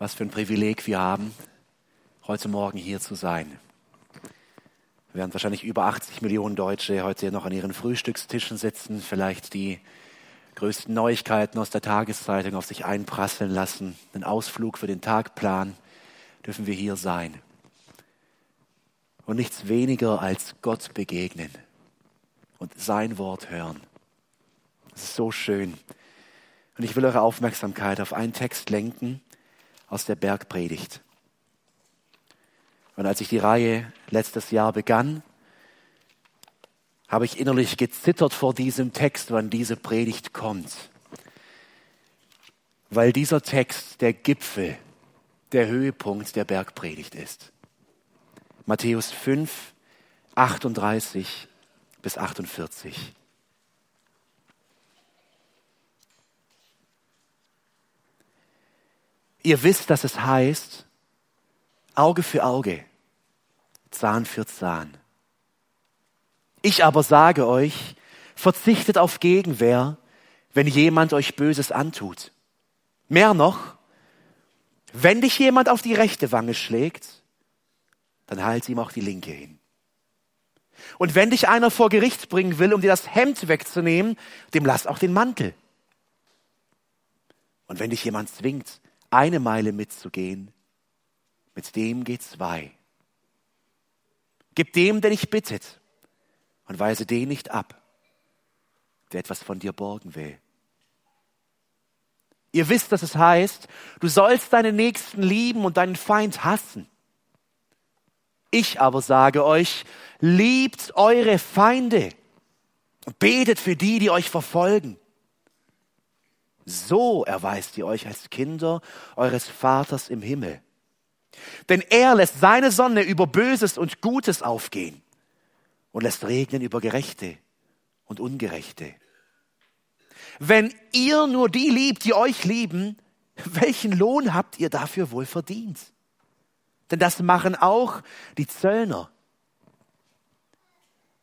Was für ein Privileg wir haben, heute Morgen hier zu sein. Werden wahrscheinlich über 80 Millionen Deutsche heute noch an ihren Frühstückstischen sitzen, vielleicht die größten Neuigkeiten aus der Tageszeitung auf sich einprasseln lassen, einen Ausflug für den Tag planen, dürfen wir hier sein. Und nichts weniger als Gott begegnen und sein Wort hören. Das ist so schön. Und ich will eure Aufmerksamkeit auf einen Text lenken, aus der Bergpredigt. Und als ich die Reihe letztes Jahr begann, habe ich innerlich gezittert vor diesem Text, wann diese Predigt kommt. Weil dieser Text der Gipfel, der Höhepunkt der Bergpredigt ist. Matthäus 5, 38 bis 48. Ihr wisst, dass es heißt, Auge für Auge, Zahn für Zahn. Ich aber sage euch, verzichtet auf Gegenwehr, wenn jemand euch Böses antut. Mehr noch, wenn dich jemand auf die rechte Wange schlägt, dann halt ihm auch die linke hin. Und wenn dich einer vor Gericht bringen will, um dir das Hemd wegzunehmen, dem lass auch den Mantel. Und wenn dich jemand zwingt, eine Meile mitzugehen, mit dem geht zwei. Gib dem, der dich bittet, und weise den nicht ab, der etwas von dir borgen will. Ihr wisst, dass es heißt, du sollst deinen Nächsten lieben und deinen Feind hassen. Ich aber sage euch, liebt eure Feinde und betet für die, die euch verfolgen. So erweist ihr euch als Kinder eures Vaters im Himmel. Denn er lässt seine Sonne über Böses und Gutes aufgehen und lässt regnen über Gerechte und Ungerechte. Wenn ihr nur die liebt, die euch lieben, welchen Lohn habt ihr dafür wohl verdient? Denn das machen auch die Zöllner.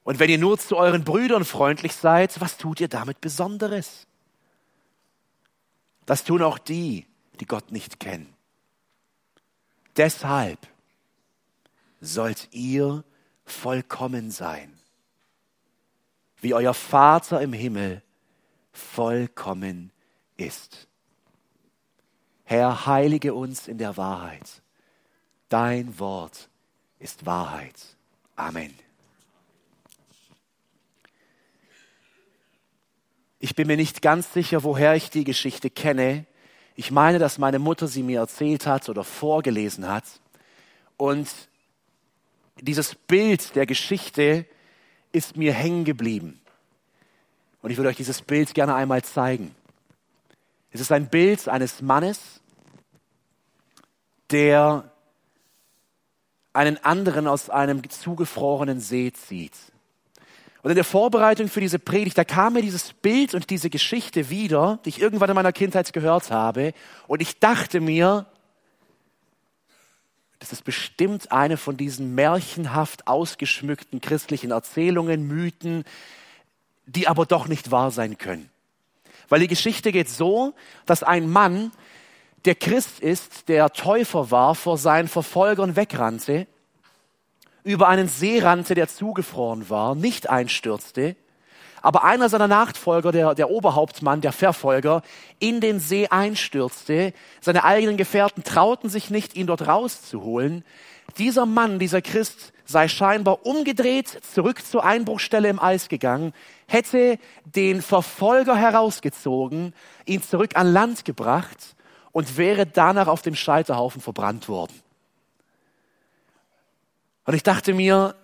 Und wenn ihr nur zu euren Brüdern freundlich seid, was tut ihr damit Besonderes? Das tun auch die, die Gott nicht kennen. Deshalb sollt ihr vollkommen sein, wie euer Vater im Himmel vollkommen ist. Herr, heilige uns in der Wahrheit. Dein Wort ist Wahrheit. Amen. Ich bin mir nicht ganz sicher, woher ich die Geschichte kenne. Ich meine, dass meine Mutter sie mir erzählt hat oder vorgelesen hat. Und dieses Bild der Geschichte ist mir hängen geblieben. Und ich würde euch dieses Bild gerne einmal zeigen. Es ist ein Bild eines Mannes, der einen anderen aus einem zugefrorenen See zieht. Und in der Vorbereitung für diese Predigt, da kam mir dieses Bild und diese Geschichte wieder, die ich irgendwann in meiner Kindheit gehört habe. Und ich dachte mir, das ist bestimmt eine von diesen märchenhaft ausgeschmückten christlichen Erzählungen, Mythen, die aber doch nicht wahr sein können. Weil die Geschichte geht so, dass ein Mann, der Christ ist, der Täufer war, vor seinen Verfolgern wegrannte über einen See rannte, der zugefroren war, nicht einstürzte, aber einer seiner Nachfolger, der, der Oberhauptmann, der Verfolger, in den See einstürzte. Seine eigenen Gefährten trauten sich nicht, ihn dort rauszuholen. Dieser Mann, dieser Christ, sei scheinbar umgedreht, zurück zur Einbruchstelle im Eis gegangen, hätte den Verfolger herausgezogen, ihn zurück an Land gebracht und wäre danach auf dem Scheiterhaufen verbrannt worden. Und ich dachte mir,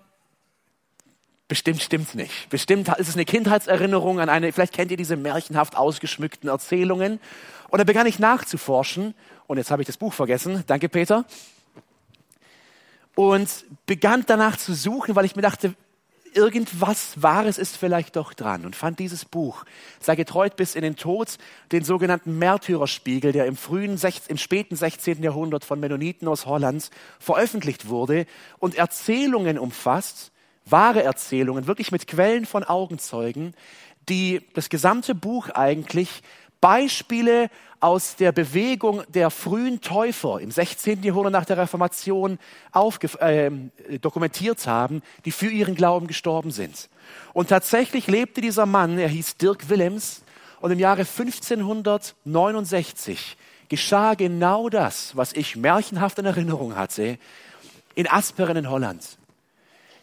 bestimmt stimmt's nicht. Bestimmt ist es eine Kindheitserinnerung an eine, vielleicht kennt ihr diese märchenhaft ausgeschmückten Erzählungen. Und da begann ich nachzuforschen. Und jetzt habe ich das Buch vergessen. Danke, Peter. Und begann danach zu suchen, weil ich mir dachte, irgendwas Wahres ist vielleicht doch dran und fand dieses Buch, sei getreut bis in den Tod, den sogenannten Märtyrerspiegel, der im frühen, im späten 16. Jahrhundert von Mennoniten aus Holland veröffentlicht wurde und Erzählungen umfasst, wahre Erzählungen, wirklich mit Quellen von Augenzeugen, die das gesamte Buch eigentlich Beispiele aus der Bewegung der frühen Täufer im 16. Jahrhundert nach der Reformation äh, dokumentiert haben, die für ihren Glauben gestorben sind. Und tatsächlich lebte dieser Mann, er hieß Dirk Willems, und im Jahre 1569 geschah genau das, was ich märchenhaft in Erinnerung hatte, in Asperen in Holland.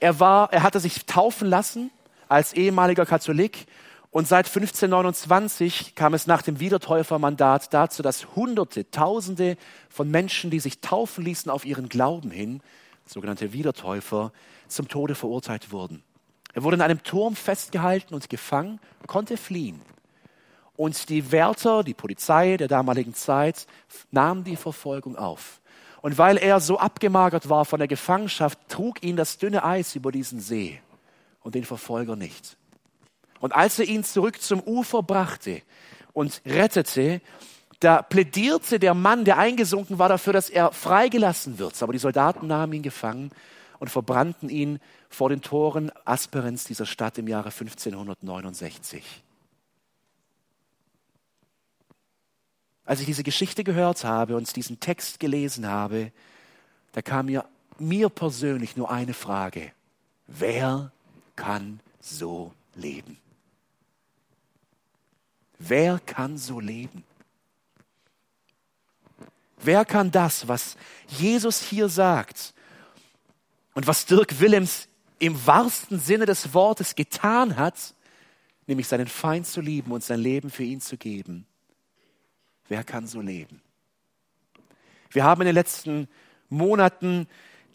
Er war, er hatte sich taufen lassen als ehemaliger Katholik und seit 1529 kam es nach dem Wiedertäufermandat dazu, dass Hunderte, Tausende von Menschen, die sich taufen ließen auf ihren Glauben hin, sogenannte Wiedertäufer, zum Tode verurteilt wurden. Er wurde in einem Turm festgehalten und gefangen, konnte fliehen. Und die Wärter, die Polizei der damaligen Zeit, nahmen die Verfolgung auf. Und weil er so abgemagert war von der Gefangenschaft, trug ihn das dünne Eis über diesen See und den Verfolger nicht. Und als er ihn zurück zum Ufer brachte und rettete, da plädierte der Mann, der eingesunken war, dafür, dass er freigelassen wird. Aber die Soldaten nahmen ihn gefangen und verbrannten ihn vor den Toren Asperens, dieser Stadt, im Jahre 1569. Als ich diese Geschichte gehört habe und diesen Text gelesen habe, da kam mir, mir persönlich nur eine Frage. Wer kann so leben? Wer kann so leben? Wer kann das, was Jesus hier sagt und was Dirk Willems im wahrsten Sinne des Wortes getan hat, nämlich seinen Feind zu lieben und sein Leben für ihn zu geben? Wer kann so leben? Wir haben in den letzten Monaten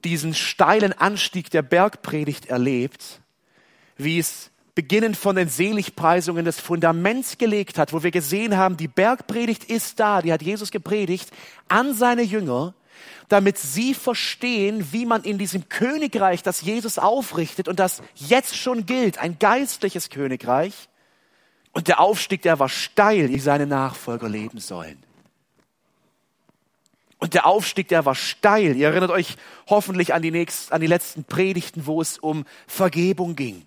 diesen steilen Anstieg der Bergpredigt erlebt, wie es beginnend von den Seligpreisungen das Fundament gelegt hat, wo wir gesehen haben, die Bergpredigt ist da, die hat Jesus gepredigt an seine Jünger, damit sie verstehen, wie man in diesem Königreich, das Jesus aufrichtet und das jetzt schon gilt, ein geistliches Königreich, und der Aufstieg, der war steil, wie seine Nachfolger leben sollen. Und der Aufstieg, der war steil. Ihr erinnert euch hoffentlich an die, nächsten, an die letzten Predigten, wo es um Vergebung ging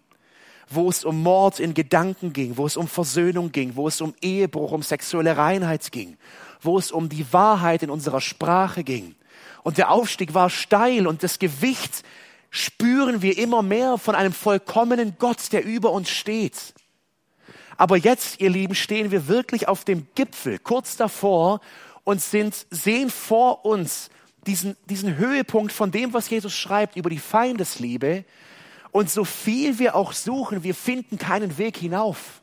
wo es um Mord in Gedanken ging, wo es um Versöhnung ging, wo es um Ehebruch, um sexuelle Reinheit ging, wo es um die Wahrheit in unserer Sprache ging. Und der Aufstieg war steil und das Gewicht spüren wir immer mehr von einem vollkommenen Gott, der über uns steht. Aber jetzt, ihr Lieben, stehen wir wirklich auf dem Gipfel, kurz davor und sind, sehen vor uns diesen, diesen Höhepunkt von dem, was Jesus schreibt über die Feindesliebe und so viel wir auch suchen, wir finden keinen Weg hinauf.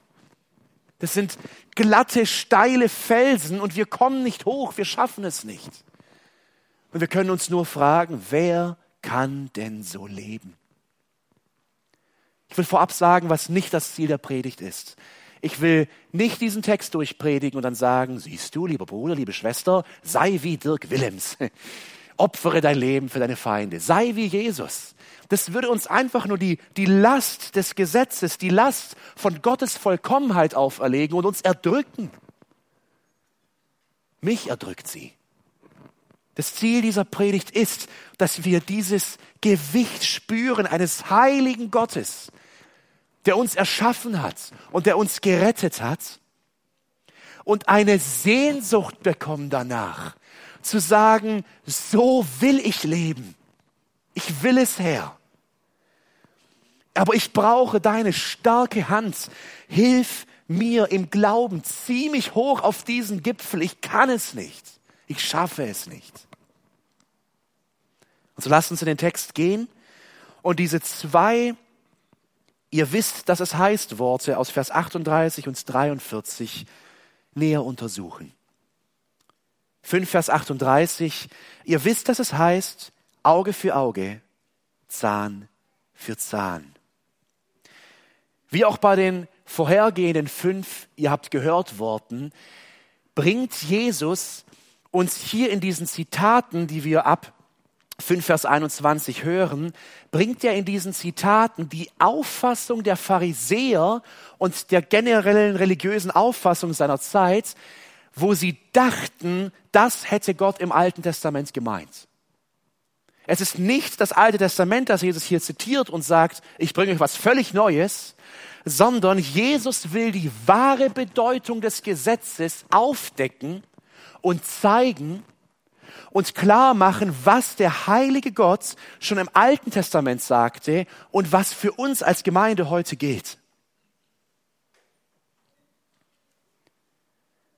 Das sind glatte, steile Felsen und wir kommen nicht hoch, wir schaffen es nicht. Und wir können uns nur fragen, wer kann denn so leben? Ich will vorab sagen, was nicht das Ziel der Predigt ist. Ich will nicht diesen Text durchpredigen und dann sagen, siehst du, lieber Bruder, liebe Schwester, sei wie Dirk Willems. Opfere dein Leben für deine Feinde. Sei wie Jesus das würde uns einfach nur die, die Last des Gesetzes, die Last von Gottes Vollkommenheit auferlegen und uns erdrücken. Mich erdrückt sie. Das Ziel dieser Predigt ist, dass wir dieses Gewicht spüren eines heiligen Gottes, der uns erschaffen hat und der uns gerettet hat und eine Sehnsucht bekommen danach, zu sagen, so will ich leben. Ich will es, Herr. Aber ich brauche deine starke Hand. Hilf mir im Glauben. Zieh mich hoch auf diesen Gipfel. Ich kann es nicht. Ich schaffe es nicht. Und so lasst uns in den Text gehen und diese zwei, ihr wisst, dass es heißt, Worte aus Vers 38 und 43 näher untersuchen. 5 Vers 38, ihr wisst, dass es heißt, Auge für Auge, Zahn für Zahn. Wie auch bei den vorhergehenden fünf, ihr habt gehört Worten, bringt Jesus uns hier in diesen Zitaten, die wir ab 5 Vers 21 hören, bringt er in diesen Zitaten die Auffassung der Pharisäer und der generellen religiösen Auffassung seiner Zeit, wo sie dachten, das hätte Gott im Alten Testament gemeint. Es ist nicht das Alte Testament, das Jesus hier zitiert und sagt, ich bringe euch was völlig Neues, sondern Jesus will die wahre Bedeutung des Gesetzes aufdecken und zeigen und klar machen, was der heilige Gott schon im Alten Testament sagte und was für uns als Gemeinde heute gilt.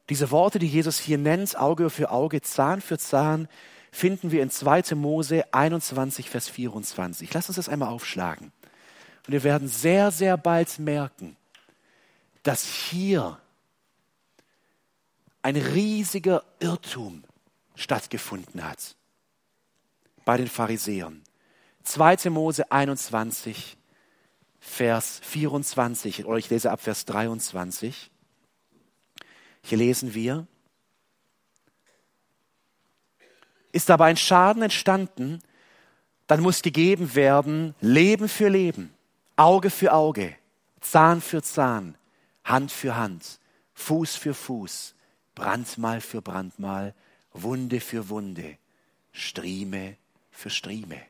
Diese Worte, die Jesus hier nennt, Auge für Auge, Zahn für Zahn, finden wir in 2. Mose 21, Vers 24. Lass uns das einmal aufschlagen. Und wir werden sehr, sehr bald merken, dass hier ein riesiger Irrtum stattgefunden hat bei den Pharisäern. 2. Mose 21, Vers 24, oder ich lese ab Vers 23. Hier lesen wir, ist aber ein Schaden entstanden, dann muss gegeben werden Leben für Leben, Auge für Auge, Zahn für Zahn, Hand für Hand, Fuß für Fuß, Brandmal für Brandmal, Wunde für Wunde, Strieme für Strieme.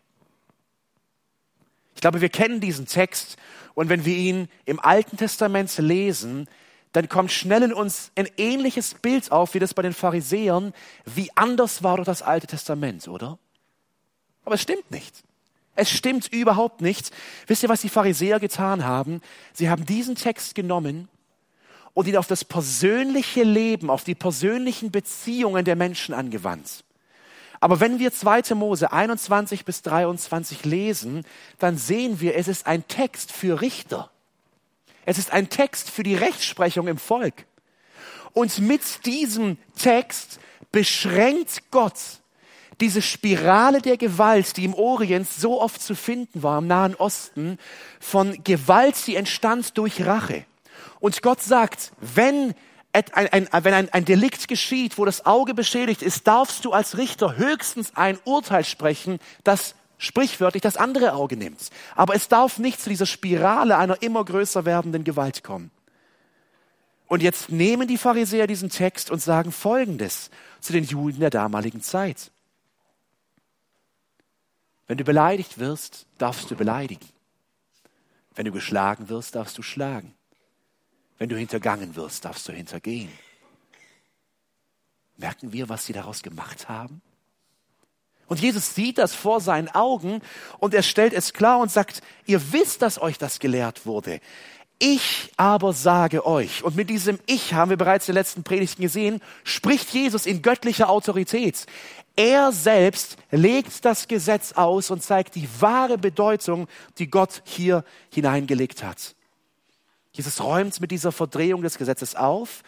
Ich glaube, wir kennen diesen Text und wenn wir ihn im Alten Testament lesen, dann kommt schnell in uns ein ähnliches Bild auf, wie das bei den Pharisäern, wie anders war doch das Alte Testament, oder? Aber es stimmt nicht. Es stimmt überhaupt nicht. Wisst ihr, was die Pharisäer getan haben? Sie haben diesen Text genommen und ihn auf das persönliche Leben, auf die persönlichen Beziehungen der Menschen angewandt. Aber wenn wir 2. Mose 21 bis 23 lesen, dann sehen wir, es ist ein Text für Richter. Es ist ein Text für die Rechtsprechung im Volk. Und mit diesem Text beschränkt Gott diese Spirale der Gewalt, die im Orient so oft zu finden war, im Nahen Osten, von Gewalt, die entstand durch Rache. Und Gott sagt, wenn ein, ein, wenn ein, ein Delikt geschieht, wo das Auge beschädigt ist, darfst du als Richter höchstens ein Urteil sprechen, das sprichwörtlich das andere Auge nimmt. Aber es darf nicht zu dieser Spirale einer immer größer werdenden Gewalt kommen. Und jetzt nehmen die Pharisäer diesen Text und sagen Folgendes zu den Juden der damaligen Zeit. Wenn du beleidigt wirst, darfst du beleidigen. Wenn du geschlagen wirst, darfst du schlagen. Wenn du hintergangen wirst, darfst du hintergehen. Merken wir, was sie daraus gemacht haben? Und Jesus sieht das vor seinen Augen und er stellt es klar und sagt, ihr wisst, dass euch das gelehrt wurde. Ich aber sage euch, und mit diesem Ich haben wir bereits in den letzten Predigten gesehen, spricht Jesus in göttlicher Autorität. Er selbst legt das Gesetz aus und zeigt die wahre Bedeutung, die Gott hier hineingelegt hat. Jesus räumt mit dieser Verdrehung des Gesetzes auf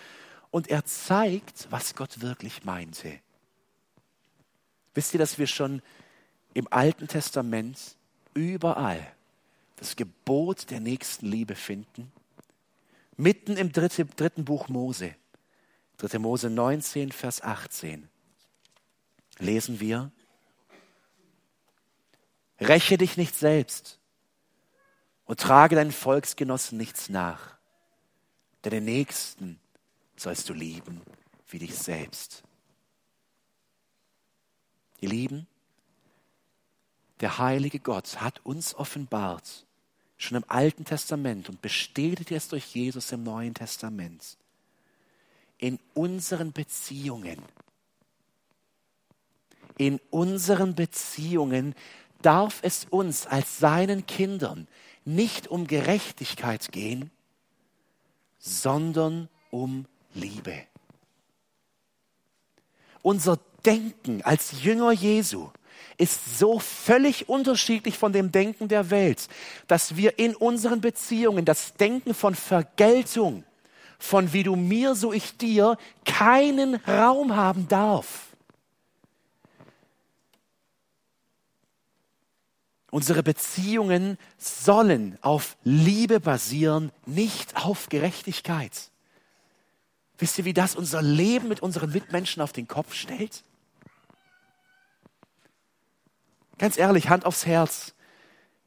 und er zeigt, was Gott wirklich meinte. Wisst ihr, dass wir schon im Alten Testament überall das Gebot der nächsten Liebe finden? Mitten im dritte, dritten Buch Mose, 3. Mose 19, Vers 18, lesen wir, Räche dich nicht selbst und trage deinen Volksgenossen nichts nach, denn den Nächsten sollst du lieben wie dich selbst. Ihr Lieben, der heilige Gott hat uns offenbart, schon im Alten Testament und bestätigt es durch Jesus im Neuen Testament, in unseren Beziehungen, in unseren Beziehungen darf es uns als seinen Kindern nicht um Gerechtigkeit gehen, sondern um Liebe. Unser Denken als Jünger Jesu ist so völlig unterschiedlich von dem Denken der Welt, dass wir in unseren Beziehungen das Denken von Vergeltung, von wie du mir, so ich dir, keinen Raum haben darf. Unsere Beziehungen sollen auf Liebe basieren, nicht auf Gerechtigkeit. Wisst ihr, wie das unser Leben mit unseren Mitmenschen auf den Kopf stellt? Ganz ehrlich, Hand aufs Herz.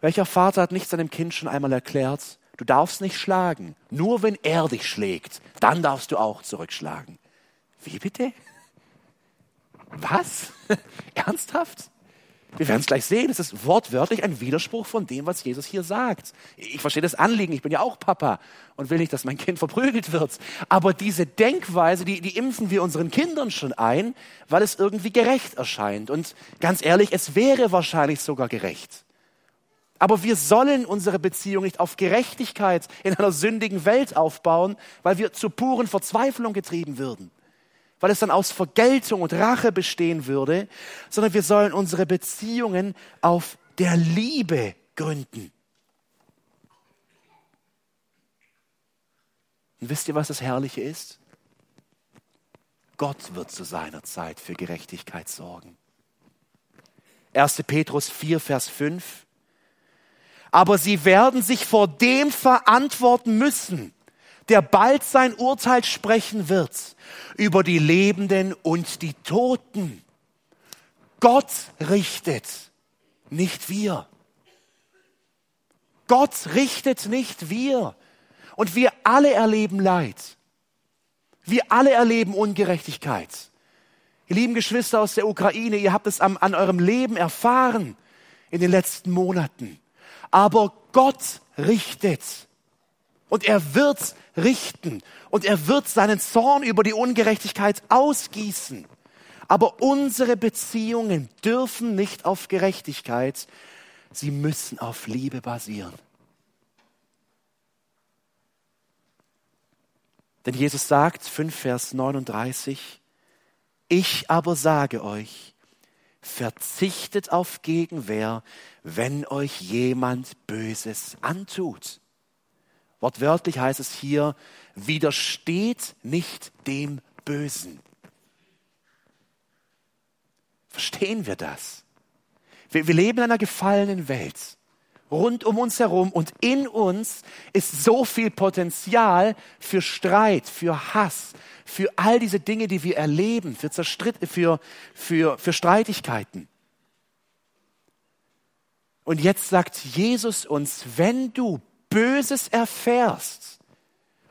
Welcher Vater hat nicht seinem Kind schon einmal erklärt, du darfst nicht schlagen, nur wenn er dich schlägt, dann darfst du auch zurückschlagen. Wie bitte? Was? Ernsthaft? Wir werden es gleich sehen. Es ist wortwörtlich ein Widerspruch von dem, was Jesus hier sagt. Ich verstehe das Anliegen. Ich bin ja auch Papa und will nicht, dass mein Kind verprügelt wird. Aber diese Denkweise, die, die impfen wir unseren Kindern schon ein, weil es irgendwie gerecht erscheint. Und ganz ehrlich, es wäre wahrscheinlich sogar gerecht. Aber wir sollen unsere Beziehung nicht auf Gerechtigkeit in einer sündigen Welt aufbauen, weil wir zur puren Verzweiflung getrieben würden weil es dann aus Vergeltung und Rache bestehen würde, sondern wir sollen unsere Beziehungen auf der Liebe gründen. Und wisst ihr, was das Herrliche ist? Gott wird zu seiner Zeit für Gerechtigkeit sorgen. 1. Petrus 4, Vers 5. Aber sie werden sich vor dem verantworten müssen, der bald sein Urteil sprechen wird über die Lebenden und die Toten. Gott richtet, nicht wir. Gott richtet nicht wir. Und wir alle erleben Leid. Wir alle erleben Ungerechtigkeit. Ihr lieben Geschwister aus der Ukraine, ihr habt es an, an eurem Leben erfahren in den letzten Monaten. Aber Gott richtet. Und er wird richten. Und er wird seinen Zorn über die Ungerechtigkeit ausgießen. Aber unsere Beziehungen dürfen nicht auf Gerechtigkeit, sie müssen auf Liebe basieren. Denn Jesus sagt, 5 Vers 39, ich aber sage euch, verzichtet auf Gegenwehr, wenn euch jemand Böses antut. Wortwörtlich heißt es hier, widersteht nicht dem Bösen. Verstehen wir das? Wir, wir leben in einer gefallenen Welt. Rund um uns herum und in uns ist so viel Potenzial für Streit, für Hass, für all diese Dinge, die wir erleben, für, Zerstritt, für, für, für Streitigkeiten. Und jetzt sagt Jesus uns, wenn du Böses erfährst,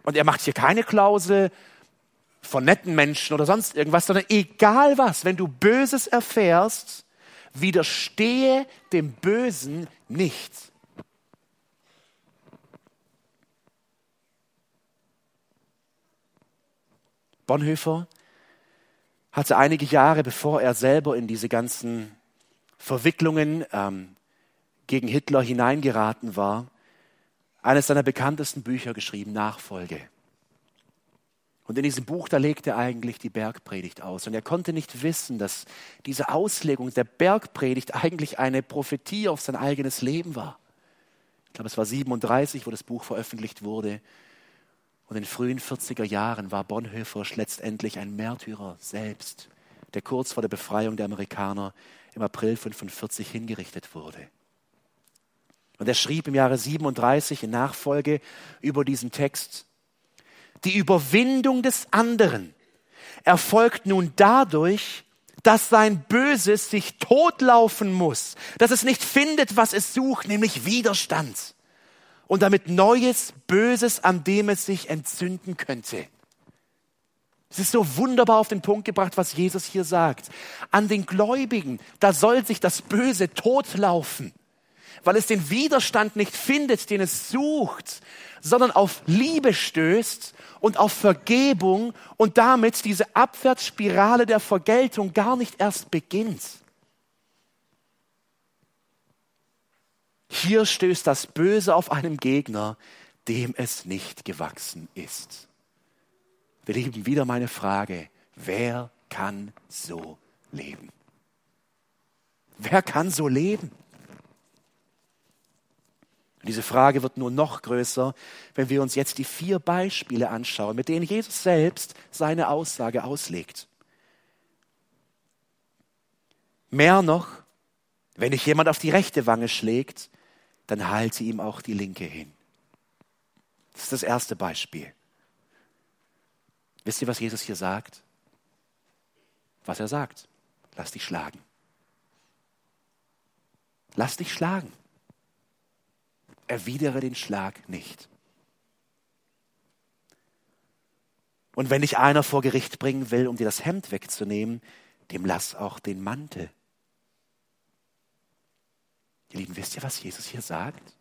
und er macht hier keine Klausel von netten Menschen oder sonst irgendwas, sondern egal was, wenn du Böses erfährst, widerstehe dem Bösen nicht. Bonhoeffer hatte einige Jahre, bevor er selber in diese ganzen Verwicklungen ähm, gegen Hitler hineingeraten war, eines seiner bekanntesten Bücher geschrieben, Nachfolge. Und in diesem Buch, da legt er eigentlich die Bergpredigt aus. Und er konnte nicht wissen, dass diese Auslegung der Bergpredigt eigentlich eine Prophetie auf sein eigenes Leben war. Ich glaube, es war 37, wo das Buch veröffentlicht wurde. Und in den frühen 40er Jahren war Bonhoeffer letztendlich ein Märtyrer selbst, der kurz vor der Befreiung der Amerikaner im April 45 hingerichtet wurde. Und er schrieb im Jahre 37 in Nachfolge über diesen Text, die Überwindung des anderen erfolgt nun dadurch, dass sein Böses sich totlaufen muss, dass es nicht findet, was es sucht, nämlich Widerstand. Und damit Neues, Böses, an dem es sich entzünden könnte. Es ist so wunderbar auf den Punkt gebracht, was Jesus hier sagt. An den Gläubigen, da soll sich das Böse totlaufen weil es den Widerstand nicht findet, den es sucht, sondern auf Liebe stößt und auf Vergebung und damit diese Abwärtsspirale der Vergeltung gar nicht erst beginnt. Hier stößt das Böse auf einen Gegner, dem es nicht gewachsen ist. Wir lieben wieder meine Frage, wer kann so leben? Wer kann so leben? Diese Frage wird nur noch größer, wenn wir uns jetzt die vier Beispiele anschauen, mit denen Jesus selbst seine Aussage auslegt. Mehr noch, wenn dich jemand auf die rechte Wange schlägt, dann halte ihm auch die linke hin. Das ist das erste Beispiel. Wisst ihr, was Jesus hier sagt? Was er sagt. Lass dich schlagen. Lass dich schlagen erwidere den Schlag nicht. Und wenn dich einer vor Gericht bringen will, um dir das Hemd wegzunehmen, dem lass auch den Mantel. Ihr Lieben, wisst ihr, was Jesus hier sagt?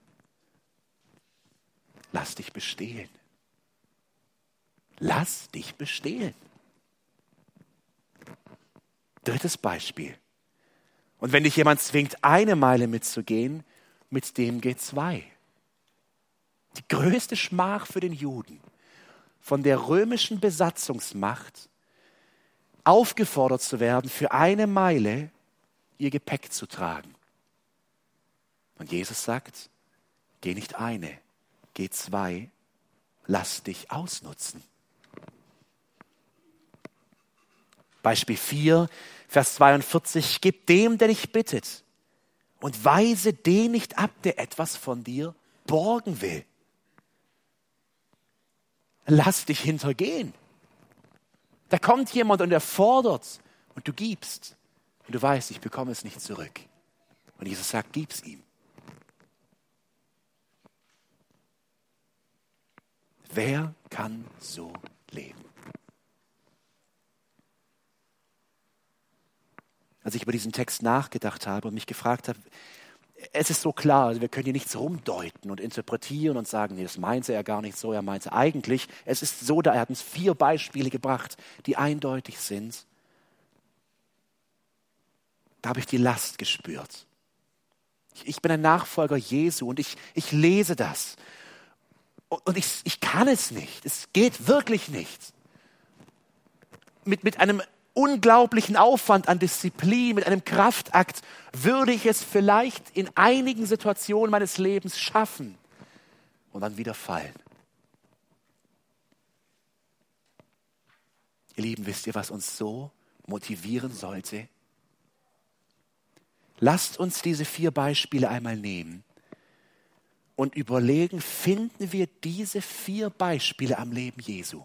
Lass dich bestehlen. Lass dich bestehlen. Drittes Beispiel. Und wenn dich jemand zwingt, eine Meile mitzugehen, mit dem geht zwei. Die größte Schmach für den Juden, von der römischen Besatzungsmacht aufgefordert zu werden, für eine Meile ihr Gepäck zu tragen. Und Jesus sagt, geh nicht eine, geh zwei, lass dich ausnutzen. Beispiel 4, Vers 42, gib dem, der dich bittet und weise den nicht ab, der etwas von dir borgen will. Lass dich hintergehen. Da kommt jemand und er fordert und du gibst. Und du weißt, ich bekomme es nicht zurück. Und Jesus sagt, gib's ihm. Wer kann so leben? Als ich über diesen Text nachgedacht habe und mich gefragt habe, es ist so klar, also wir können hier nichts rumdeuten und interpretieren und sagen, nee, das meinte er gar nicht so, er meinte eigentlich, es ist so, da er hat uns vier Beispiele gebracht, die eindeutig sind. Da habe ich die Last gespürt. Ich bin ein Nachfolger Jesu und ich, ich lese das. Und ich, ich kann es nicht. Es geht wirklich nicht. Mit, mit einem unglaublichen Aufwand an Disziplin, mit einem Kraftakt, würde ich es vielleicht in einigen Situationen meines Lebens schaffen und dann wieder fallen. Ihr Lieben, wisst ihr, was uns so motivieren sollte? Lasst uns diese vier Beispiele einmal nehmen und überlegen, finden wir diese vier Beispiele am Leben Jesu?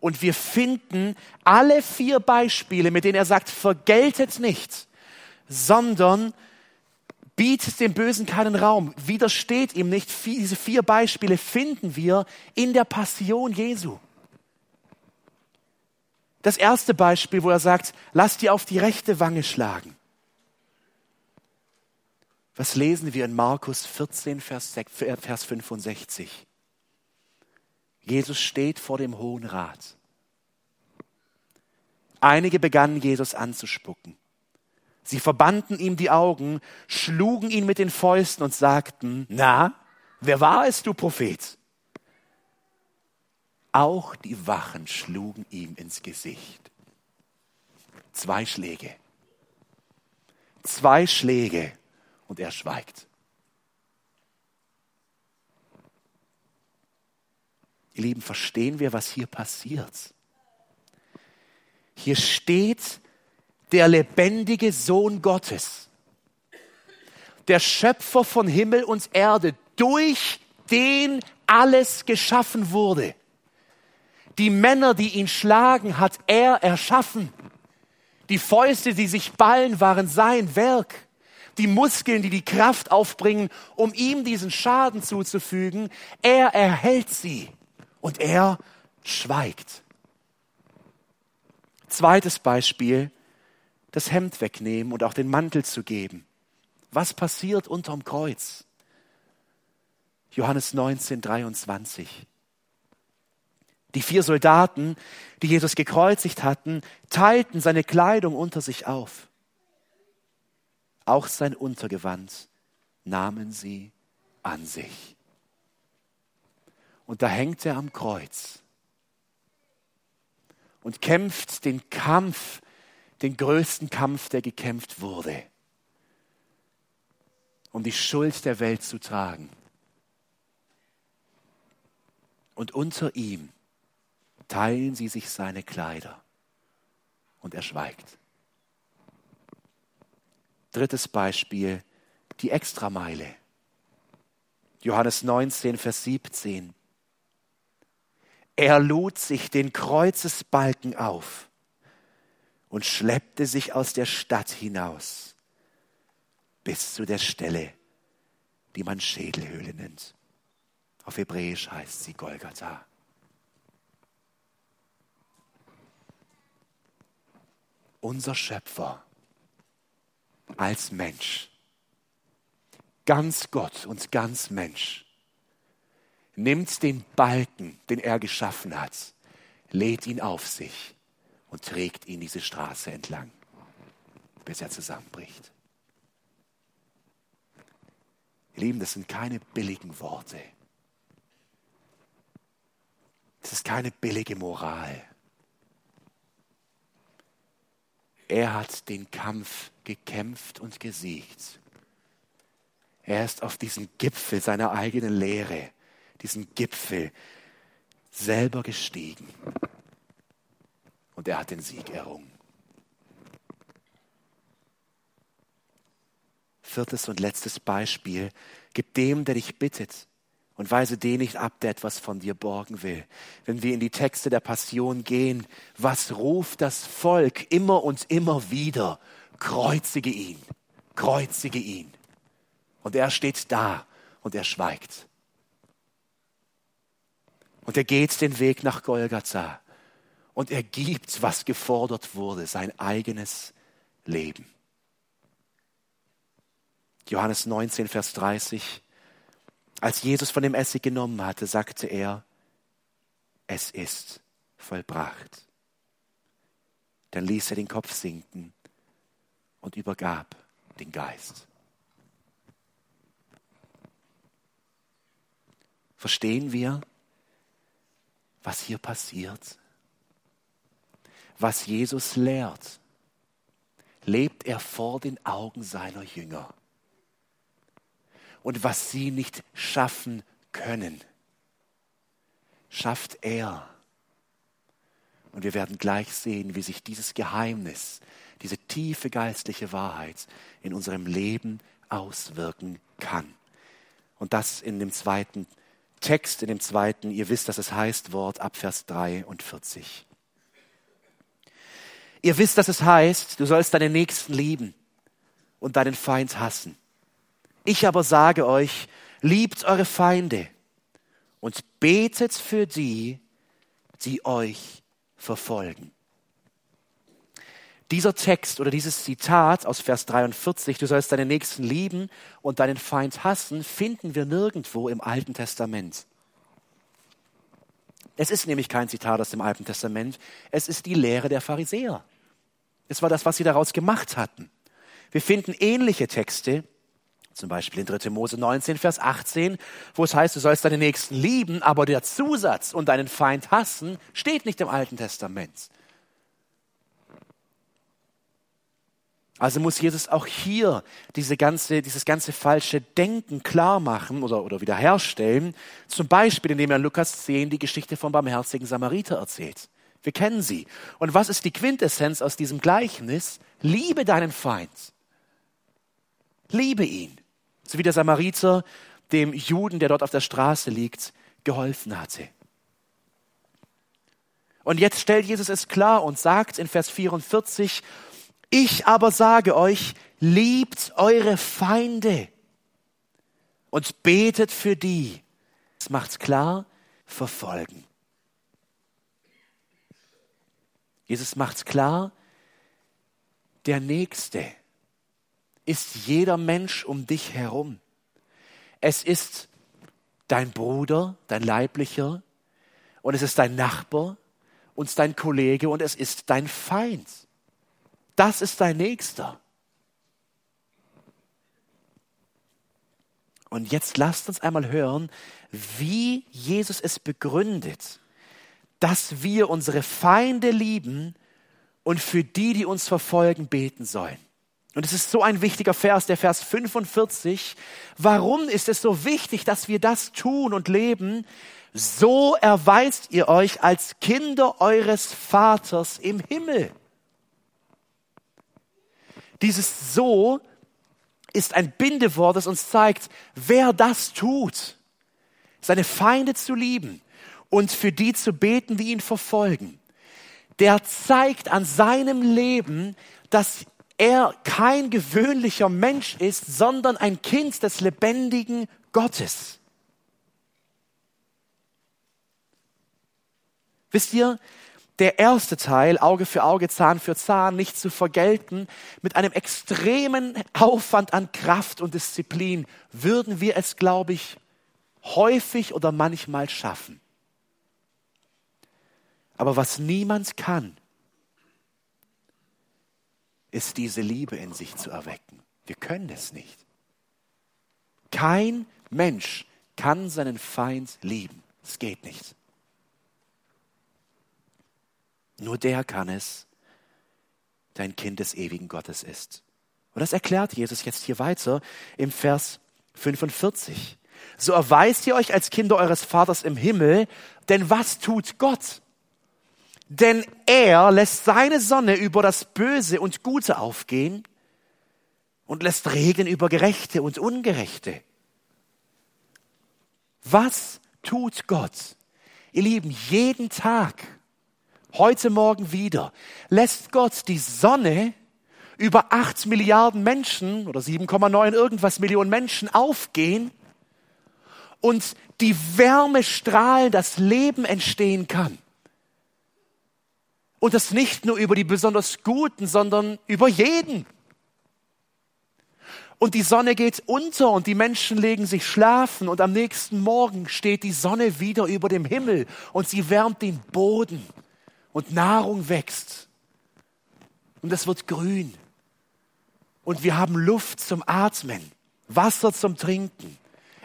Und wir finden alle vier Beispiele, mit denen er sagt, vergeltet nicht, sondern bietet dem Bösen keinen Raum, widersteht ihm nicht. Diese vier Beispiele finden wir in der Passion Jesu. Das erste Beispiel, wo er sagt, lass dir auf die rechte Wange schlagen. Was lesen wir in Markus 14, Vers 65? Jesus steht vor dem Hohen Rat. Einige begannen Jesus anzuspucken. Sie verbanden ihm die Augen, schlugen ihn mit den Fäusten und sagten, na, wer war es, du Prophet? Auch die Wachen schlugen ihm ins Gesicht. Zwei Schläge. Zwei Schläge und er schweigt. Ihr Lieben, verstehen wir, was hier passiert? Hier steht der lebendige Sohn Gottes, der Schöpfer von Himmel und Erde, durch den alles geschaffen wurde. Die Männer, die ihn schlagen, hat er erschaffen. Die Fäuste, die sich ballen, waren sein Werk. Die Muskeln, die die Kraft aufbringen, um ihm diesen Schaden zuzufügen, er erhält sie und er schweigt. Zweites Beispiel, das Hemd wegnehmen und auch den Mantel zu geben. Was passiert unterm Kreuz? Johannes 19, 23. Die vier Soldaten, die Jesus gekreuzigt hatten, teilten seine Kleidung unter sich auf. Auch sein Untergewand nahmen sie an sich. Und da hängt er am Kreuz und kämpft den Kampf, den größten Kampf, der gekämpft wurde, um die Schuld der Welt zu tragen. Und unter ihm teilen sie sich seine Kleider und er schweigt. Drittes Beispiel, die Extrameile. Johannes 19, Vers 17. Er lud sich den Kreuzesbalken auf und schleppte sich aus der Stadt hinaus bis zu der Stelle, die man Schädelhöhle nennt. Auf Hebräisch heißt sie Golgatha. Unser Schöpfer als Mensch. Ganz Gott und ganz Mensch. Nimmt den Balken, den er geschaffen hat, lädt ihn auf sich und trägt ihn diese Straße entlang, bis er zusammenbricht. Ihr Lieben, das sind keine billigen Worte. Das ist keine billige Moral. Er hat den Kampf gekämpft und gesiegt. Er ist auf diesen Gipfel seiner eigenen Lehre, diesen Gipfel selber gestiegen. Und er hat den Sieg errungen. Viertes und letztes Beispiel. Gib dem, der dich bittet und weise den nicht ab, der etwas von dir borgen will. Wenn wir in die Texte der Passion gehen, was ruft das Volk immer und immer wieder? Kreuzige ihn, kreuzige ihn. Und er steht da und er schweigt. Und er geht den Weg nach Golgatha und er gibt, was gefordert wurde, sein eigenes Leben. Johannes 19, Vers 30. Als Jesus von dem Essig genommen hatte, sagte er, es ist vollbracht. Dann ließ er den Kopf sinken und übergab den Geist. Verstehen wir, was hier passiert? Was Jesus lehrt, lebt er vor den Augen seiner Jünger und was sie nicht schaffen können, schafft er. Und wir werden gleich sehen, wie sich dieses Geheimnis, diese tiefe geistliche Wahrheit in unserem Leben auswirken kann. Und das in dem zweiten Text, in dem zweiten, ihr wisst, dass es heißt, Wort ab Vers 43. Ihr wisst, dass es heißt, du sollst deinen Nächsten lieben und deinen Feind hassen. Ich aber sage euch, liebt eure Feinde und betet für die, die euch verfolgen. Dieser Text oder dieses Zitat aus Vers 43, du sollst deinen Nächsten lieben und deinen Feind hassen, finden wir nirgendwo im Alten Testament. Es ist nämlich kein Zitat aus dem Alten Testament, es ist die Lehre der Pharisäer. Es war das, was sie daraus gemacht hatten. Wir finden ähnliche Texte zum Beispiel in 3. Mose 19, Vers 18, wo es heißt, du sollst deinen Nächsten lieben, aber der Zusatz und deinen Feind hassen steht nicht im Alten Testament. Also muss Jesus auch hier diese ganze, dieses ganze falsche Denken klar machen oder, oder wiederherstellen. Zum Beispiel, indem er in Lukas 10 die Geschichte vom barmherzigen Samariter erzählt. Wir kennen sie. Und was ist die Quintessenz aus diesem Gleichnis? Liebe deinen Feind. Liebe ihn. So wie der Samariter dem Juden, der dort auf der Straße liegt, geholfen hatte. Und jetzt stellt Jesus es klar und sagt in Vers 44, ich aber sage euch, liebt eure Feinde und betet für die. Das macht's klar, verfolgen. Jesus macht's klar, der Nächste ist jeder Mensch um dich herum. Es ist dein Bruder, dein Leiblicher, und es ist dein Nachbar und dein Kollege und es ist dein Feind. Das ist dein Nächster. Und jetzt lasst uns einmal hören, wie Jesus es begründet, dass wir unsere Feinde lieben und für die, die uns verfolgen, beten sollen. Und es ist so ein wichtiger Vers, der Vers 45. Warum ist es so wichtig, dass wir das tun und leben? So erweist ihr euch als Kinder eures Vaters im Himmel. Dieses so ist ein Bindewort, das uns zeigt, wer das tut, seine Feinde zu lieben und für die zu beten, die ihn verfolgen. Der zeigt an seinem Leben, dass er kein gewöhnlicher Mensch ist, sondern ein Kind des lebendigen Gottes. Wisst ihr, der erste Teil, Auge für Auge, Zahn für Zahn, nicht zu vergelten, mit einem extremen Aufwand an Kraft und Disziplin, würden wir es, glaube ich, häufig oder manchmal schaffen. Aber was niemand kann, ist diese Liebe in sich zu erwecken. Wir können es nicht. Kein Mensch kann seinen Feind lieben. Es geht nicht. Nur der kann es, der ein Kind des ewigen Gottes ist. Und das erklärt Jesus jetzt hier weiter im Vers 45. So erweist ihr euch als Kinder eures Vaters im Himmel, denn was tut Gott? Denn er lässt seine Sonne über das Böse und Gute aufgehen und lässt Regen über Gerechte und Ungerechte. Was tut Gott? Ihr Lieben, jeden Tag, heute Morgen wieder, lässt Gott die Sonne über acht Milliarden Menschen oder 7,9 irgendwas Millionen Menschen aufgehen und die Wärmestrahlen, das Leben entstehen kann. Und das nicht nur über die besonders Guten, sondern über jeden. Und die Sonne geht unter und die Menschen legen sich schlafen und am nächsten Morgen steht die Sonne wieder über dem Himmel und sie wärmt den Boden und Nahrung wächst. Und es wird grün. Und wir haben Luft zum Atmen, Wasser zum Trinken,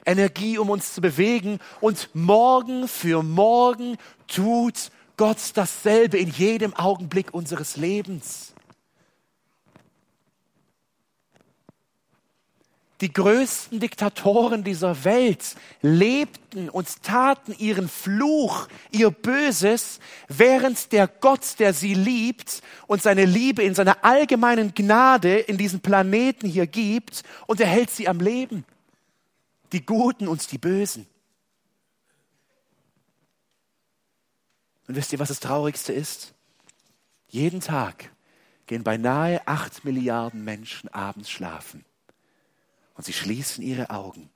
Energie, um uns zu bewegen. Und morgen für morgen tut Gott dasselbe in jedem Augenblick unseres Lebens. Die größten Diktatoren dieser Welt lebten und taten ihren Fluch, ihr Böses, während der Gott, der sie liebt und seine Liebe in seiner allgemeinen Gnade in diesen Planeten hier gibt und er hält sie am Leben. Die Guten und die Bösen. Und wisst ihr, was das Traurigste ist? Jeden Tag gehen beinahe acht Milliarden Menschen abends schlafen. Und sie schließen ihre Augen,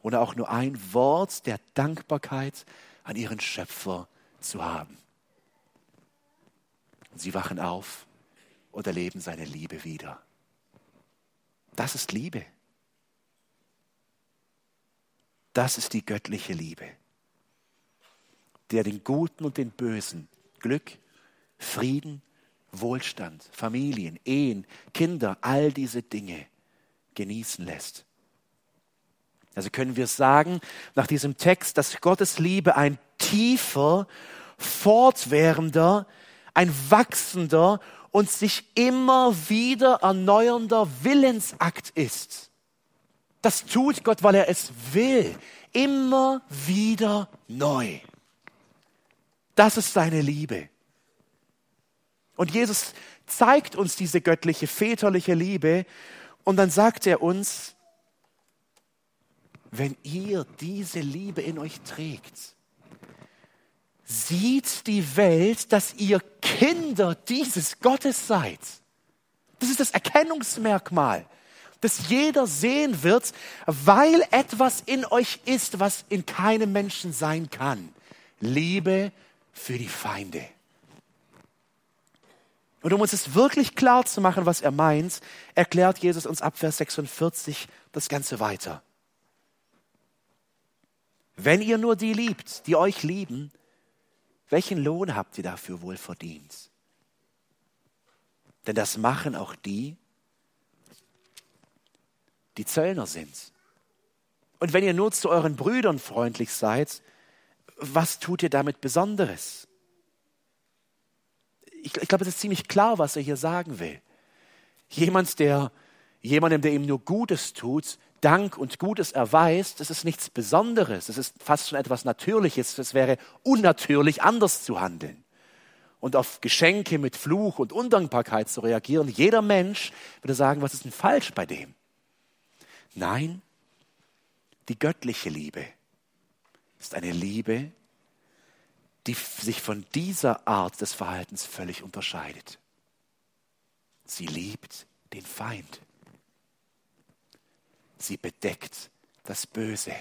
ohne auch nur ein Wort der Dankbarkeit an ihren Schöpfer zu haben. Und sie wachen auf und erleben seine Liebe wieder. Das ist Liebe. Das ist die göttliche Liebe der den Guten und den Bösen Glück, Frieden, Wohlstand, Familien, Ehen, Kinder, all diese Dinge genießen lässt. Also können wir sagen, nach diesem Text, dass Gottes Liebe ein tiefer, fortwährender, ein wachsender und sich immer wieder erneuernder Willensakt ist. Das tut Gott, weil er es will. Immer wieder neu. Das ist seine Liebe. Und Jesus zeigt uns diese göttliche, väterliche Liebe und dann sagt er uns, wenn ihr diese Liebe in euch trägt, sieht die Welt, dass ihr Kinder dieses Gottes seid. Das ist das Erkennungsmerkmal, das jeder sehen wird, weil etwas in euch ist, was in keinem Menschen sein kann. Liebe für die Feinde. Und um uns es wirklich klar zu machen, was er meint, erklärt Jesus uns ab Vers 46 das Ganze weiter. Wenn ihr nur die liebt, die euch lieben, welchen Lohn habt ihr dafür wohl verdient? Denn das machen auch die, die Zöllner sind. Und wenn ihr nur zu euren Brüdern freundlich seid, was tut ihr damit Besonderes? Ich, ich glaube, es ist ziemlich klar, was er hier sagen will. Jemand, der jemandem, der ihm nur Gutes tut, Dank und Gutes erweist, das ist nichts Besonderes, es ist fast schon etwas Natürliches, es wäre unnatürlich, anders zu handeln. Und auf Geschenke mit Fluch und Undankbarkeit zu reagieren, jeder Mensch würde sagen, was ist denn falsch bei dem? Nein, die göttliche Liebe ist eine Liebe, die sich von dieser Art des Verhaltens völlig unterscheidet. Sie liebt den Feind. Sie bedeckt das Böse.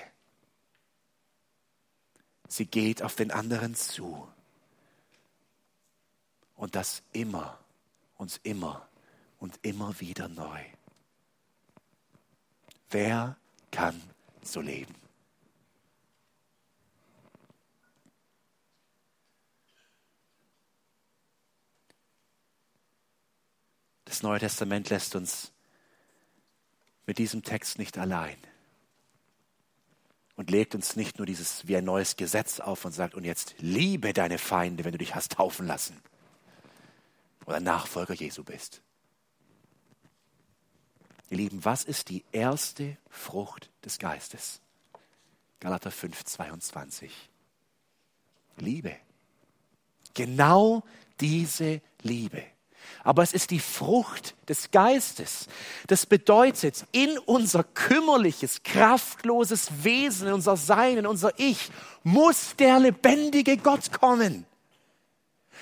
Sie geht auf den anderen zu Und das immer und immer und immer wieder neu. Wer kann so leben? Das Neue Testament lässt uns mit diesem Text nicht allein und legt uns nicht nur dieses wie ein neues Gesetz auf und sagt, und jetzt liebe deine Feinde, wenn du dich hast taufen lassen oder Nachfolger Jesu bist. Ihr Lieben, was ist die erste Frucht des Geistes? Galater 5, 22. Liebe. Genau diese Liebe aber es ist die Frucht des Geistes. Das bedeutet, in unser kümmerliches, kraftloses Wesen, in unser Sein, in unser Ich, muss der lebendige Gott kommen.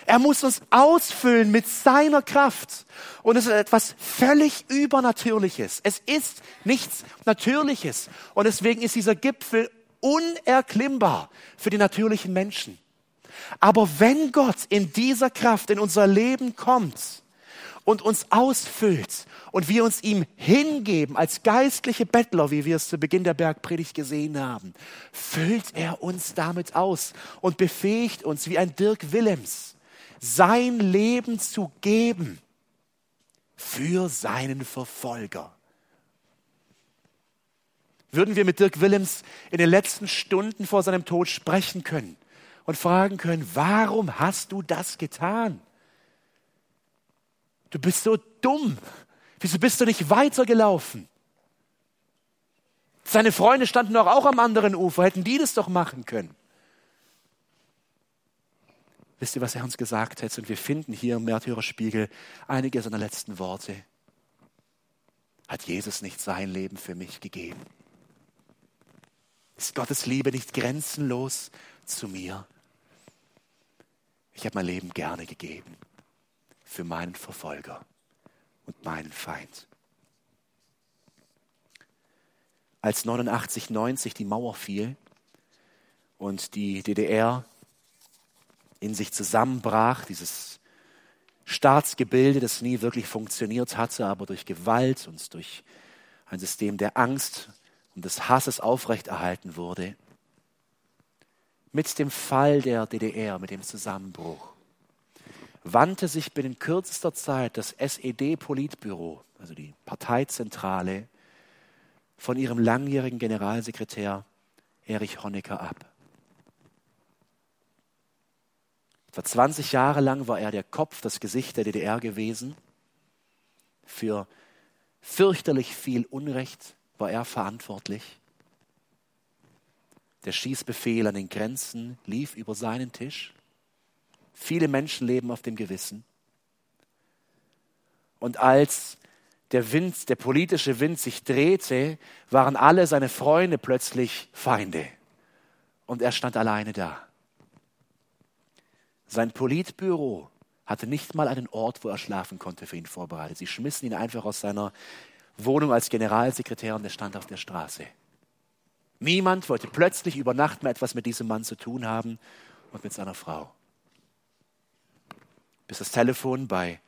Er muss uns ausfüllen mit seiner Kraft. Und es ist etwas völlig Übernatürliches. Es ist nichts Natürliches. Und deswegen ist dieser Gipfel unerklimmbar für die natürlichen Menschen. Aber wenn Gott in dieser Kraft in unser Leben kommt, und uns ausfüllt und wir uns ihm hingeben als geistliche Bettler, wie wir es zu Beginn der Bergpredigt gesehen haben, füllt er uns damit aus und befähigt uns wie ein Dirk Willems, sein Leben zu geben für seinen Verfolger. Würden wir mit Dirk Willems in den letzten Stunden vor seinem Tod sprechen können und fragen können, warum hast du das getan? Du bist so dumm. Wieso bist du nicht weitergelaufen? Seine Freunde standen doch auch am anderen Ufer. Hätten die das doch machen können? Wisst ihr, was er uns gesagt hat? Und wir finden hier im Märtyrerspiegel einige seiner letzten Worte. Hat Jesus nicht sein Leben für mich gegeben? Ist Gottes Liebe nicht grenzenlos zu mir? Ich habe mein Leben gerne gegeben für meinen Verfolger und meinen Feind. Als 89, 90 die Mauer fiel und die DDR in sich zusammenbrach, dieses Staatsgebilde, das nie wirklich funktioniert hatte, aber durch Gewalt und durch ein System der Angst und des Hasses aufrechterhalten wurde, mit dem Fall der DDR, mit dem Zusammenbruch, wandte sich binnen kürzester Zeit das SED-Politbüro, also die Parteizentrale, von ihrem langjährigen Generalsekretär Erich Honecker ab. Etwa 20 Jahre lang war er der Kopf, das Gesicht der DDR gewesen. Für fürchterlich viel Unrecht war er verantwortlich. Der Schießbefehl an den Grenzen lief über seinen Tisch. Viele Menschen leben auf dem Gewissen. Und als der Wind, der politische Wind sich drehte, waren alle seine Freunde plötzlich Feinde. Und er stand alleine da. Sein Politbüro hatte nicht mal einen Ort, wo er schlafen konnte, für ihn vorbereitet. Sie schmissen ihn einfach aus seiner Wohnung als Generalsekretär und er stand auf der Straße. Niemand wollte plötzlich über Nacht mehr etwas mit diesem Mann zu tun haben und mit seiner Frau bis das Telefon bei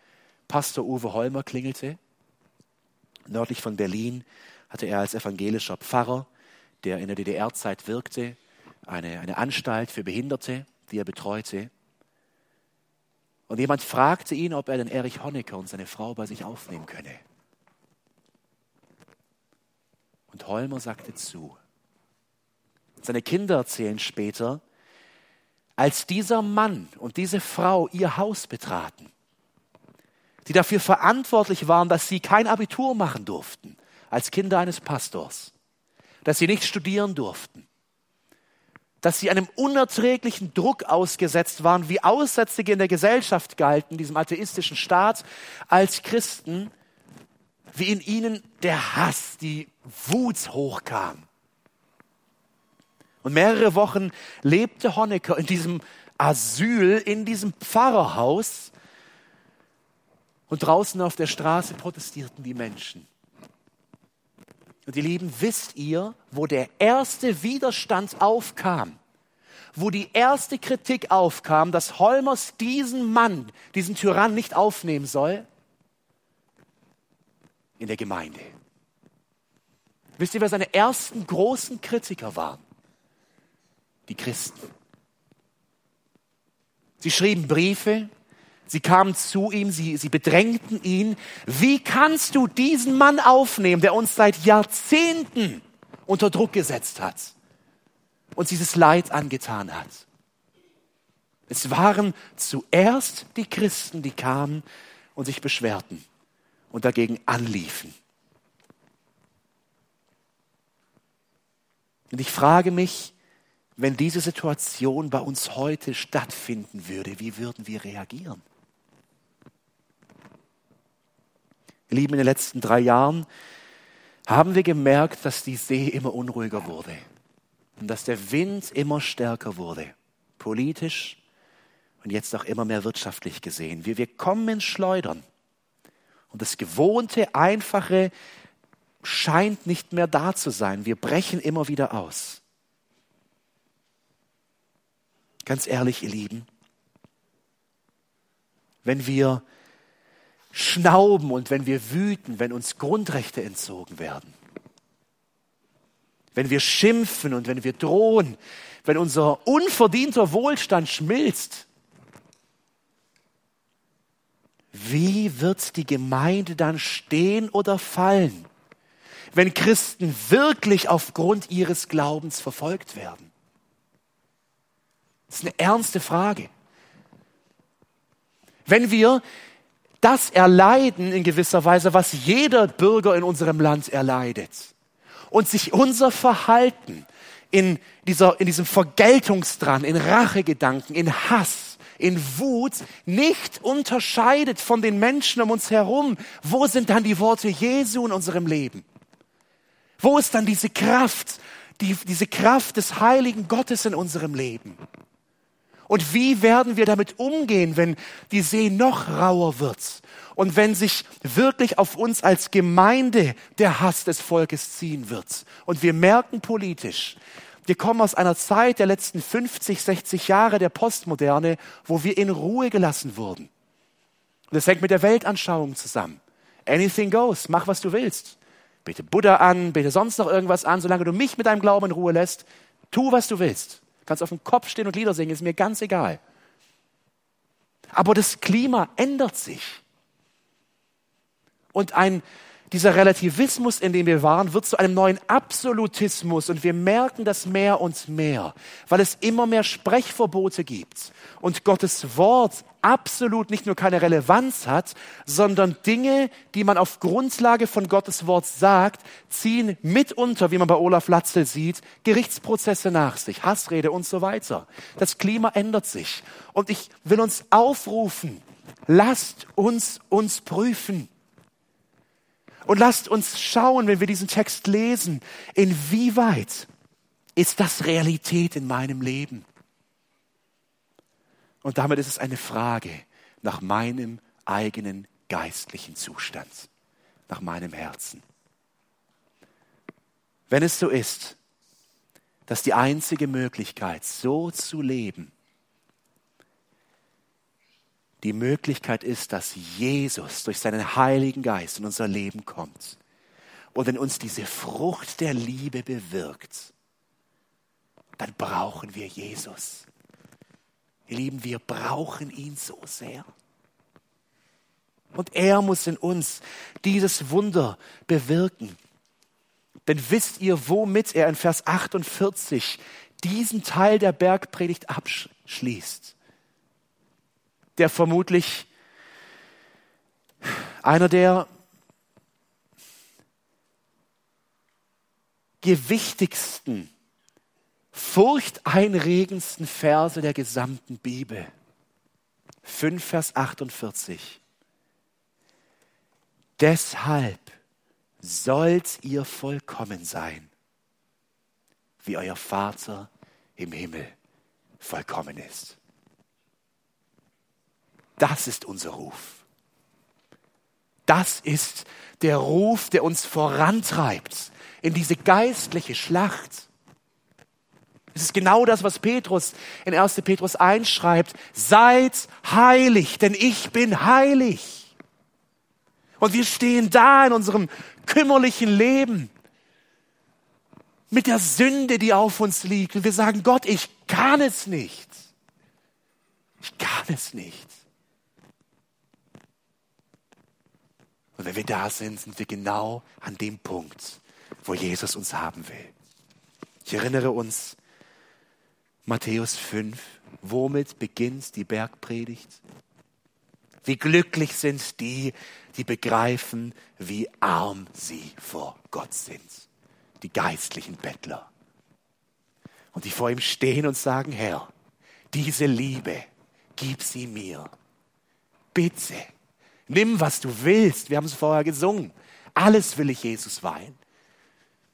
Pastor Uwe Holmer klingelte. Nördlich von Berlin hatte er als evangelischer Pfarrer, der in der DDR-Zeit wirkte, eine, eine Anstalt für Behinderte, die er betreute. Und jemand fragte ihn, ob er den Erich Honecker und seine Frau bei sich aufnehmen könne. Und Holmer sagte zu. Seine Kinder erzählen später, als dieser Mann und diese Frau ihr Haus betraten, die dafür verantwortlich waren, dass sie kein Abitur machen durften als Kinder eines Pastors, dass sie nicht studieren durften, dass sie einem unerträglichen Druck ausgesetzt waren, wie Aussätzige in der Gesellschaft galten, diesem atheistischen Staat, als Christen, wie in ihnen der Hass, die Wut hochkam. Und mehrere Wochen lebte Honecker in diesem Asyl, in diesem Pfarrerhaus. Und draußen auf der Straße protestierten die Menschen. Und ihr Lieben, wisst ihr, wo der erste Widerstand aufkam? wo die erste Kritik aufkam, dass Holmers diesen Mann, diesen Tyrann nicht aufnehmen soll? In der Gemeinde. Wisst ihr, wer seine ersten großen Kritiker waren? Die Christen. Sie schrieben Briefe, sie kamen zu ihm, sie, sie bedrängten ihn. Wie kannst du diesen Mann aufnehmen, der uns seit Jahrzehnten unter Druck gesetzt hat und dieses Leid angetan hat? Es waren zuerst die Christen, die kamen und sich beschwerten und dagegen anliefen. Und ich frage mich, wenn diese Situation bei uns heute stattfinden würde, wie würden wir reagieren? Lieben, in den letzten drei Jahren haben wir gemerkt, dass die See immer unruhiger wurde und dass der Wind immer stärker wurde, politisch und jetzt auch immer mehr wirtschaftlich gesehen. Wir, wir kommen ins Schleudern und das gewohnte, einfache scheint nicht mehr da zu sein. Wir brechen immer wieder aus. Ganz ehrlich, ihr Lieben, wenn wir schnauben und wenn wir wüten, wenn uns Grundrechte entzogen werden, wenn wir schimpfen und wenn wir drohen, wenn unser unverdienter Wohlstand schmilzt, wie wird die Gemeinde dann stehen oder fallen, wenn Christen wirklich aufgrund ihres Glaubens verfolgt werden? Das ist eine ernste Frage. Wenn wir das erleiden in gewisser Weise, was jeder Bürger in unserem Land erleidet, und sich unser Verhalten in, dieser, in diesem Vergeltungsdrang, in Rachegedanken, in Hass, in Wut nicht unterscheidet von den Menschen um uns herum, wo sind dann die Worte Jesu in unserem Leben? Wo ist dann diese Kraft, die, diese Kraft des heiligen Gottes in unserem Leben? Und wie werden wir damit umgehen, wenn die See noch rauer wird und wenn sich wirklich auf uns als Gemeinde der Hass des Volkes ziehen wird? Und wir merken politisch, wir kommen aus einer Zeit der letzten 50, 60 Jahre der Postmoderne, wo wir in Ruhe gelassen wurden. Und das hängt mit der Weltanschauung zusammen. Anything goes, mach was du willst. Bete Buddha an, bete sonst noch irgendwas an, solange du mich mit deinem Glauben in Ruhe lässt, tu was du willst kannst auf dem Kopf stehen und Lieder singen, ist mir ganz egal. Aber das Klima ändert sich. Und ein dieser Relativismus, in dem wir waren, wird zu einem neuen Absolutismus und wir merken das mehr und mehr, weil es immer mehr Sprechverbote gibt und Gottes Wort absolut nicht nur keine Relevanz hat, sondern Dinge, die man auf Grundlage von Gottes Wort sagt, ziehen mitunter, wie man bei Olaf Latzel sieht, Gerichtsprozesse nach sich, Hassrede und so weiter. Das Klima ändert sich und ich will uns aufrufen, lasst uns uns prüfen. Und lasst uns schauen, wenn wir diesen Text lesen, inwieweit ist das Realität in meinem Leben? Und damit ist es eine Frage nach meinem eigenen geistlichen Zustand, nach meinem Herzen. Wenn es so ist, dass die einzige Möglichkeit, so zu leben, die Möglichkeit ist, dass Jesus durch seinen Heiligen Geist in unser Leben kommt und in uns diese Frucht der Liebe bewirkt, dann brauchen wir Jesus. Ihr Lieben, wir brauchen ihn so sehr. Und er muss in uns dieses Wunder bewirken. Denn wisst ihr, womit er in Vers 48 diesen Teil der Bergpredigt abschließt? Der vermutlich einer der gewichtigsten, furchteinregendsten Verse der gesamten Bibel. 5 Vers 48. Deshalb sollt ihr vollkommen sein, wie euer Vater im Himmel vollkommen ist. Das ist unser Ruf. Das ist der Ruf, der uns vorantreibt in diese geistliche Schlacht. Es ist genau das, was Petrus in 1. Petrus 1 schreibt. Seid heilig, denn ich bin heilig. Und wir stehen da in unserem kümmerlichen Leben mit der Sünde, die auf uns liegt. Und wir sagen, Gott, ich kann es nicht. Ich kann es nicht. Und wenn wir da sind, sind wir genau an dem Punkt, wo Jesus uns haben will. Ich erinnere uns, Matthäus 5, womit beginnt die Bergpredigt? Wie glücklich sind die, die begreifen, wie arm sie vor Gott sind. Die geistlichen Bettler. Und die vor ihm stehen und sagen, Herr, diese Liebe, gib sie mir. Bitte, nimm, was du willst. Wir haben es vorher gesungen. Alles will ich Jesus weihen.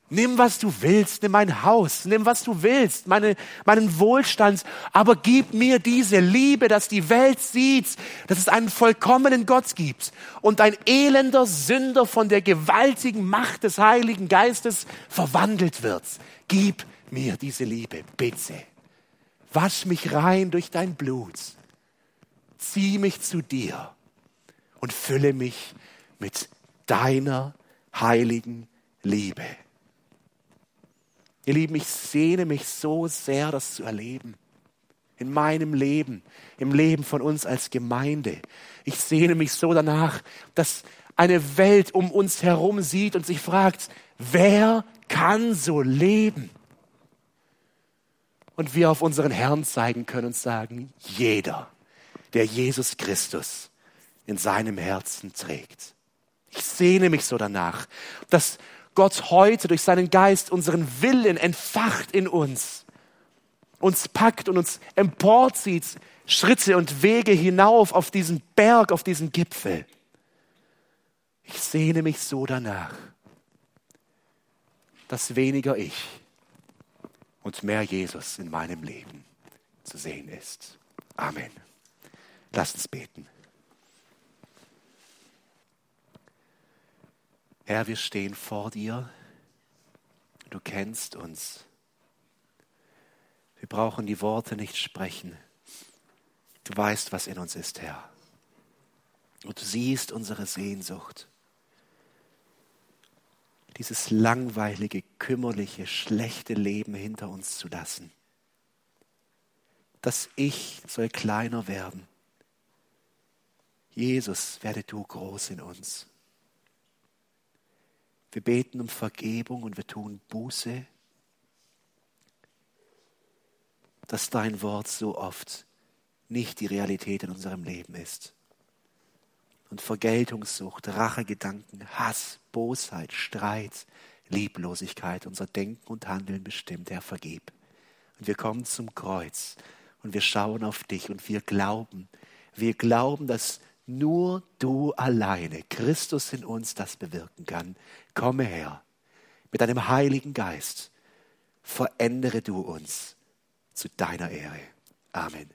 Nimm, was du willst, nimm mein Haus, nimm, was du willst, meine, meinen Wohlstand, aber gib mir diese Liebe, dass die Welt sieht, dass es einen vollkommenen Gott gibt und ein elender Sünder von der gewaltigen Macht des Heiligen Geistes verwandelt wird. Gib mir diese Liebe, bitte. Wasch mich rein durch dein Blut. Zieh mich zu dir und fülle mich mit deiner heiligen Liebe. Ihr Lieben, ich sehne mich so sehr, das zu erleben. In meinem Leben, im Leben von uns als Gemeinde. Ich sehne mich so danach, dass eine Welt um uns herum sieht und sich fragt, wer kann so leben? Und wir auf unseren Herrn zeigen können und sagen, jeder, der Jesus Christus in seinem Herzen trägt. Ich sehne mich so danach, dass Gott heute durch seinen Geist unseren Willen entfacht in uns, uns packt und uns emporzieht, Schritte und Wege hinauf auf diesen Berg, auf diesen Gipfel. Ich sehne mich so danach, dass weniger ich und mehr Jesus in meinem Leben zu sehen ist. Amen. Lass uns beten. Herr, wir stehen vor dir. Du kennst uns. Wir brauchen die Worte nicht sprechen. Du weißt, was in uns ist, Herr. Und du siehst unsere Sehnsucht. Dieses langweilige, kümmerliche, schlechte Leben hinter uns zu lassen. Das Ich soll kleiner werden. Jesus, werde du groß in uns. Wir beten um Vergebung und wir tun Buße, dass dein Wort so oft nicht die Realität in unserem Leben ist. Und Vergeltungssucht, Rachegedanken, Hass, Bosheit, Streit, Lieblosigkeit unser Denken und Handeln bestimmt, Herr, vergib. Und wir kommen zum Kreuz und wir schauen auf dich und wir glauben, wir glauben, dass nur du alleine, Christus in uns, das bewirken kann. Komme her mit deinem Heiligen Geist. Verändere du uns zu deiner Ehre. Amen.